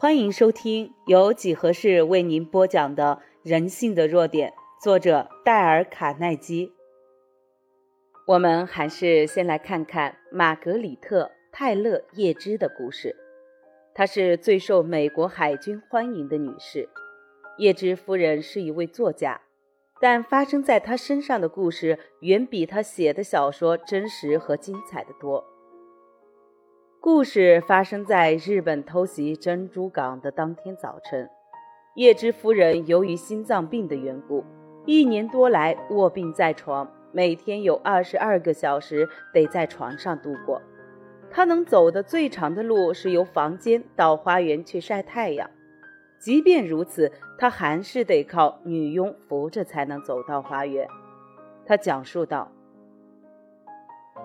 欢迎收听由几何式为您播讲的《人性的弱点》，作者戴尔·卡耐基。我们还是先来看看玛格里特·泰勒·叶芝的故事。她是最受美国海军欢迎的女士。叶芝夫人是一位作家，但发生在她身上的故事远比她写的小说真实和精彩的多。故事发生在日本偷袭珍珠港的当天早晨。叶芝夫人由于心脏病的缘故，一年多来卧病在床，每天有二十二个小时得在床上度过。她能走的最长的路是由房间到花园去晒太阳。即便如此，他还是得靠女佣扶着才能走到花园。他讲述道：“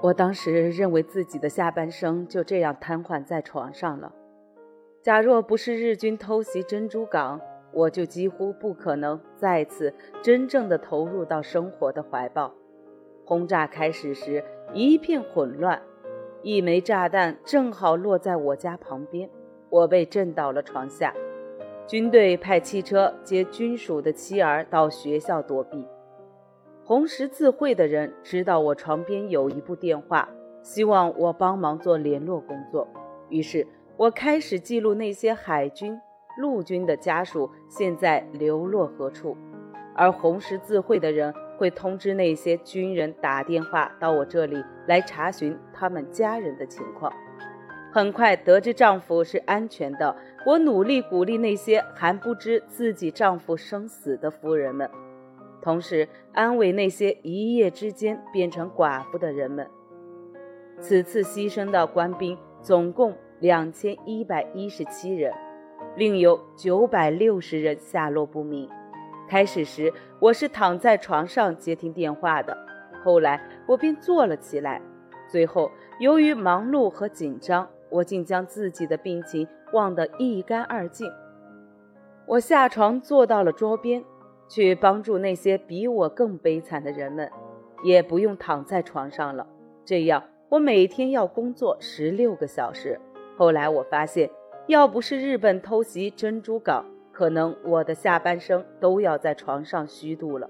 我当时认为自己的下半生就这样瘫痪在床上了。假若不是日军偷袭珍珠港，我就几乎不可能再次真正的投入到生活的怀抱。轰炸开始时一片混乱，一枚炸弹正好落在我家旁边，我被震倒了床下。”军队派汽车接军属的妻儿到学校躲避。红十字会的人知道我床边有一部电话，希望我帮忙做联络工作。于是我开始记录那些海军、陆军的家属现在流落何处，而红十字会的人会通知那些军人打电话到我这里来查询他们家人的情况。很快得知丈夫是安全的，我努力鼓励那些还不知自己丈夫生死的夫人们，同时安慰那些一夜之间变成寡妇的人们。此次牺牲的官兵总共两千一百一十七人，另有九百六十人下落不明。开始时我是躺在床上接听电话的，后来我便坐了起来，最后由于忙碌和紧张。我竟将自己的病情忘得一干二净。我下床坐到了桌边，去帮助那些比我更悲惨的人们，也不用躺在床上了。这样，我每天要工作十六个小时。后来我发现，要不是日本偷袭珍珠港，可能我的下半生都要在床上虚度了。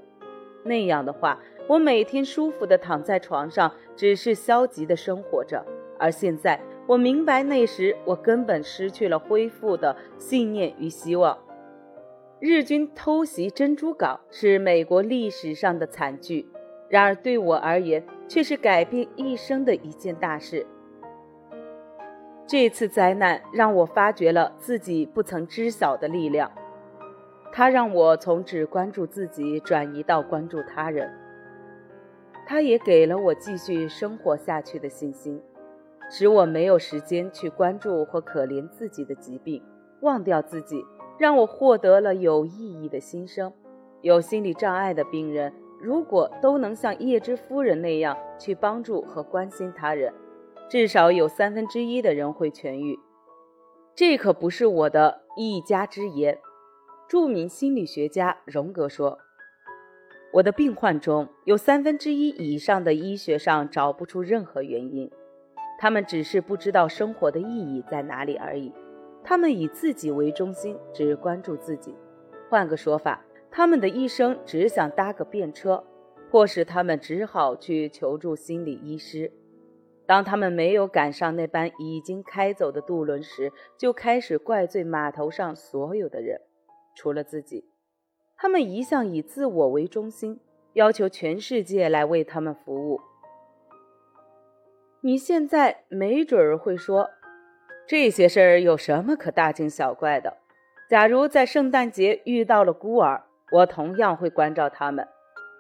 那样的话，我每天舒服地躺在床上，只是消极地生活着。而现在，我明白，那时我根本失去了恢复的信念与希望。日军偷袭珍珠港是美国历史上的惨剧，然而对我而言却是改变一生的一件大事。这次灾难让我发觉了自己不曾知晓的力量，它让我从只关注自己转移到关注他人，它也给了我继续生活下去的信心。使我没有时间去关注或可怜自己的疾病，忘掉自己，让我获得了有意义的新生。有心理障碍的病人，如果都能像叶芝夫人那样去帮助和关心他人，至少有三分之一的人会痊愈。这可不是我的一家之言。著名心理学家荣格说：“我的病患中有三分之一以上的医学上找不出任何原因。”他们只是不知道生活的意义在哪里而已。他们以自己为中心，只关注自己。换个说法，他们的一生只想搭个便车，迫使他们只好去求助心理医师。当他们没有赶上那班已经开走的渡轮时，就开始怪罪码头上所有的人，除了自己。他们一向以自我为中心，要求全世界来为他们服务。你现在没准儿会说，这些事儿有什么可大惊小怪的？假如在圣诞节遇到了孤儿，我同样会关照他们；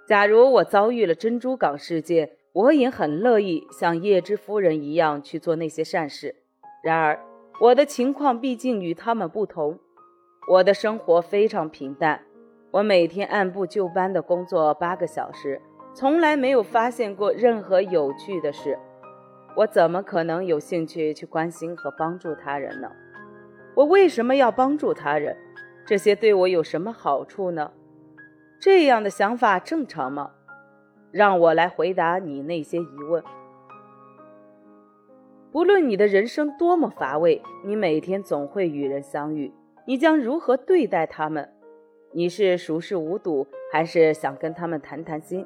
假如我遭遇了珍珠港事件，我也很乐意像叶芝夫人一样去做那些善事。然而，我的情况毕竟与他们不同，我的生活非常平淡，我每天按部就班的工作八个小时，从来没有发现过任何有趣的事。我怎么可能有兴趣去关心和帮助他人呢？我为什么要帮助他人？这些对我有什么好处呢？这样的想法正常吗？让我来回答你那些疑问。不论你的人生多么乏味，你每天总会与人相遇，你将如何对待他们？你是熟视无睹，还是想跟他们谈谈心？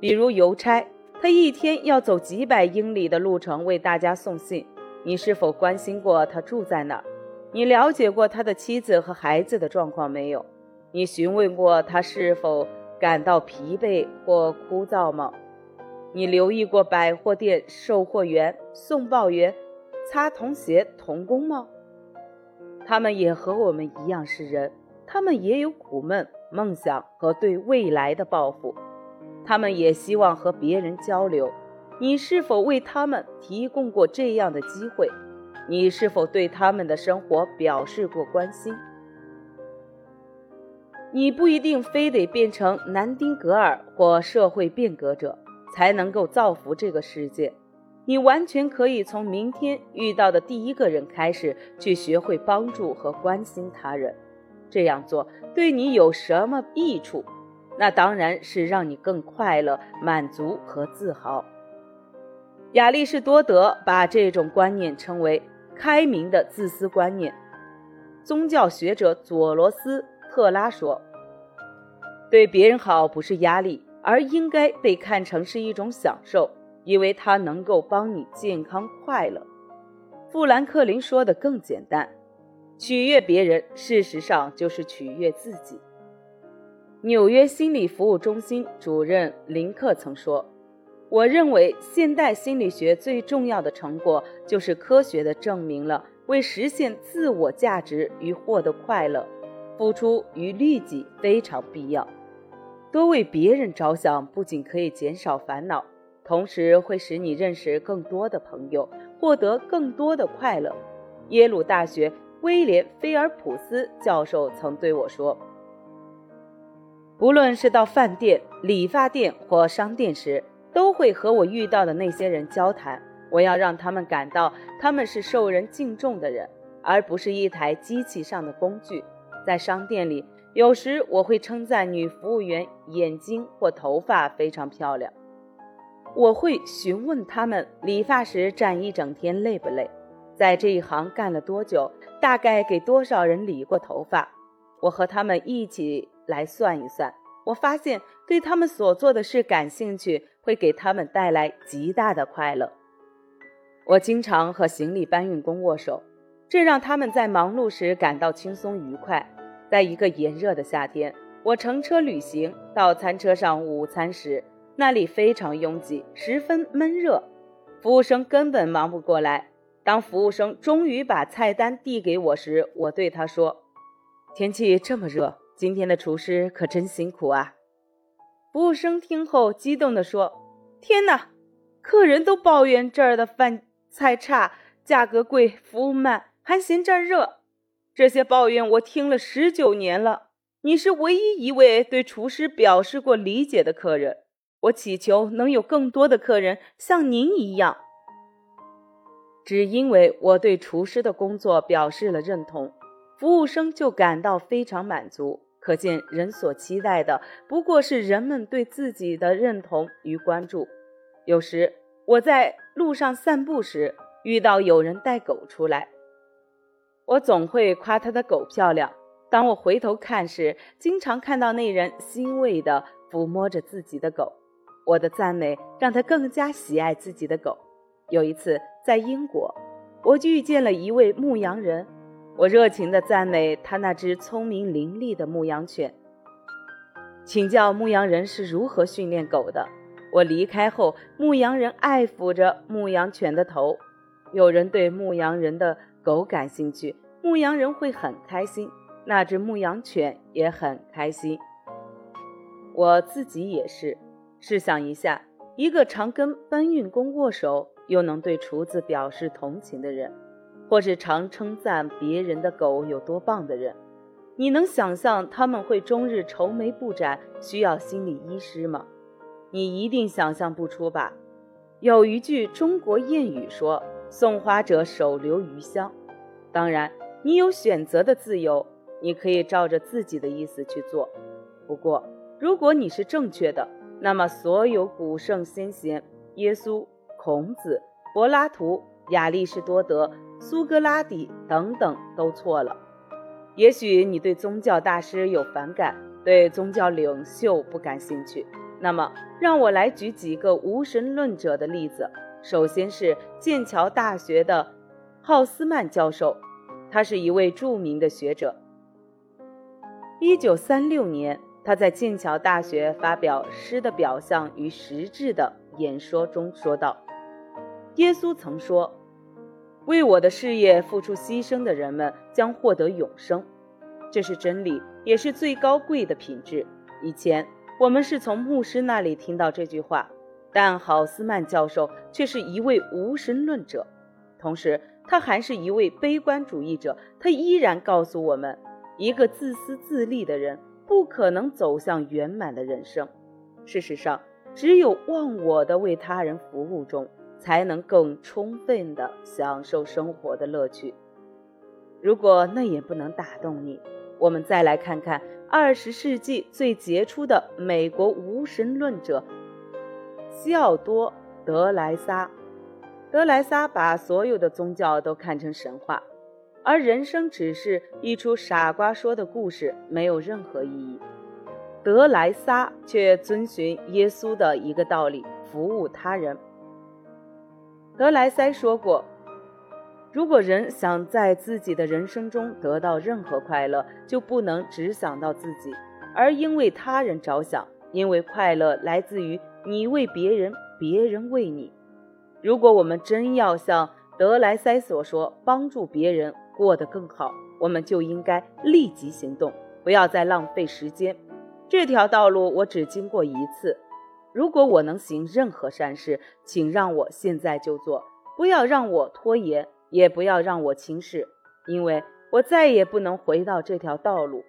比如邮差，他一天要走几百英里的路程为大家送信，你是否关心过他住在哪儿？你了解过他的妻子和孩子的状况没有？你询问过他是否感到疲惫或枯燥吗？你留意过百货店售货员、送报员、擦童鞋童工吗？他们也和我们一样是人。他们也有苦闷、梦想和对未来的抱负，他们也希望和别人交流。你是否为他们提供过这样的机会？你是否对他们的生活表示过关心？你不一定非得变成南丁格尔或社会变革者才能够造福这个世界，你完全可以从明天遇到的第一个人开始，去学会帮助和关心他人。这样做对你有什么益处？那当然是让你更快乐、满足和自豪。亚里士多德把这种观念称为“开明的自私观念”。宗教学者佐罗斯特拉说：“对别人好不是压力，而应该被看成是一种享受，因为它能够帮你健康快乐。”富兰克林说的更简单。取悦别人，事实上就是取悦自己。纽约心理服务中心主任林克曾说：“我认为现代心理学最重要的成果，就是科学的证明了为实现自我价值与获得快乐，付出与利己非常必要。多为别人着想，不仅可以减少烦恼，同时会使你认识更多的朋友，获得更多的快乐。”耶鲁大学。威廉·菲尔普斯教授曾对我说：“不论是到饭店、理发店或商店时，都会和我遇到的那些人交谈。我要让他们感到他们是受人敬重的人，而不是一台机器上的工具。在商店里，有时我会称赞女服务员眼睛或头发非常漂亮。我会询问他们理发时站一整天累不累，在这一行干了多久。”大概给多少人理过头发？我和他们一起来算一算。我发现对他们所做的事感兴趣，会给他们带来极大的快乐。我经常和行李搬运工握手，这让他们在忙碌时感到轻松愉快。在一个炎热的夏天，我乘车旅行到餐车上午餐时，那里非常拥挤，十分闷热，服务生根本忙不过来。当服务生终于把菜单递给我时，我对他说：“天气这么热，今天的厨师可真辛苦啊。”服务生听后激动地说：“天哪，客人都抱怨这儿的饭菜差、价格贵、服务慢，还嫌这儿热。这些抱怨我听了十九年了。你是唯一一位对厨师表示过理解的客人。我祈求能有更多的客人像您一样。”只因为我对厨师的工作表示了认同，服务生就感到非常满足。可见，人所期待的不过是人们对自己的认同与关注。有时我在路上散步时，遇到有人带狗出来，我总会夸他的狗漂亮。当我回头看时，经常看到那人欣慰地抚摸着自己的狗。我的赞美让他更加喜爱自己的狗。有一次。在英国，我遇见了一位牧羊人，我热情地赞美他那只聪明伶俐的牧羊犬，请教牧羊人是如何训练狗的。我离开后，牧羊人爱抚着牧羊犬的头。有人对牧羊人的狗感兴趣，牧羊人会很开心，那只牧羊犬也很开心。我自己也是。试想一下，一个常跟搬运工握手。又能对厨子表示同情的人，或是常称赞别人的狗有多棒的人，你能想象他们会终日愁眉不展，需要心理医师吗？你一定想象不出吧。有一句中国谚语说：“送花者手留余香。”当然，你有选择的自由，你可以照着自己的意思去做。不过，如果你是正确的，那么所有古圣先贤，耶稣。孔子、柏拉图、亚里士多德、苏格拉底等等都错了。也许你对宗教大师有反感，对宗教领袖不感兴趣。那么，让我来举几个无神论者的例子。首先是剑桥大学的浩斯曼教授，他是一位著名的学者。一九三六年，他在剑桥大学发表《诗的表象与实质》的演说中说道：“耶稣曾说，为我的事业付出牺牲的人们将获得永生，这是真理，也是最高贵的品质。”以前。我们是从牧师那里听到这句话，但郝斯曼教授却是一位无神论者，同时他还是一位悲观主义者。他依然告诉我们，一个自私自利的人不可能走向圆满的人生。事实上，只有忘我的为他人服务中，才能更充分地享受生活的乐趣。如果那也不能打动你，我们再来看看。二十世纪最杰出的美国无神论者西奥多·德莱萨，德莱萨把所有的宗教都看成神话，而人生只是一出傻瓜说的故事，没有任何意义。德莱萨却遵循耶稣的一个道理：服务他人。德莱塞说过。如果人想在自己的人生中得到任何快乐，就不能只想到自己，而应为他人着想，因为快乐来自于你为别人，别人为你。如果我们真要像德莱塞所说，帮助别人过得更好，我们就应该立即行动，不要再浪费时间。这条道路我只经过一次，如果我能行任何善事，请让我现在就做，不要让我拖延。也不要让我轻视，因为我再也不能回到这条道路，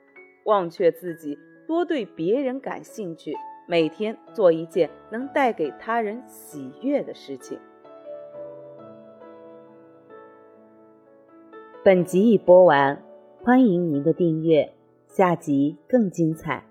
忘却自己，多对别人感兴趣，每天做一件能带给他人喜悦的事情。本集已播完，欢迎您的订阅，下集更精彩。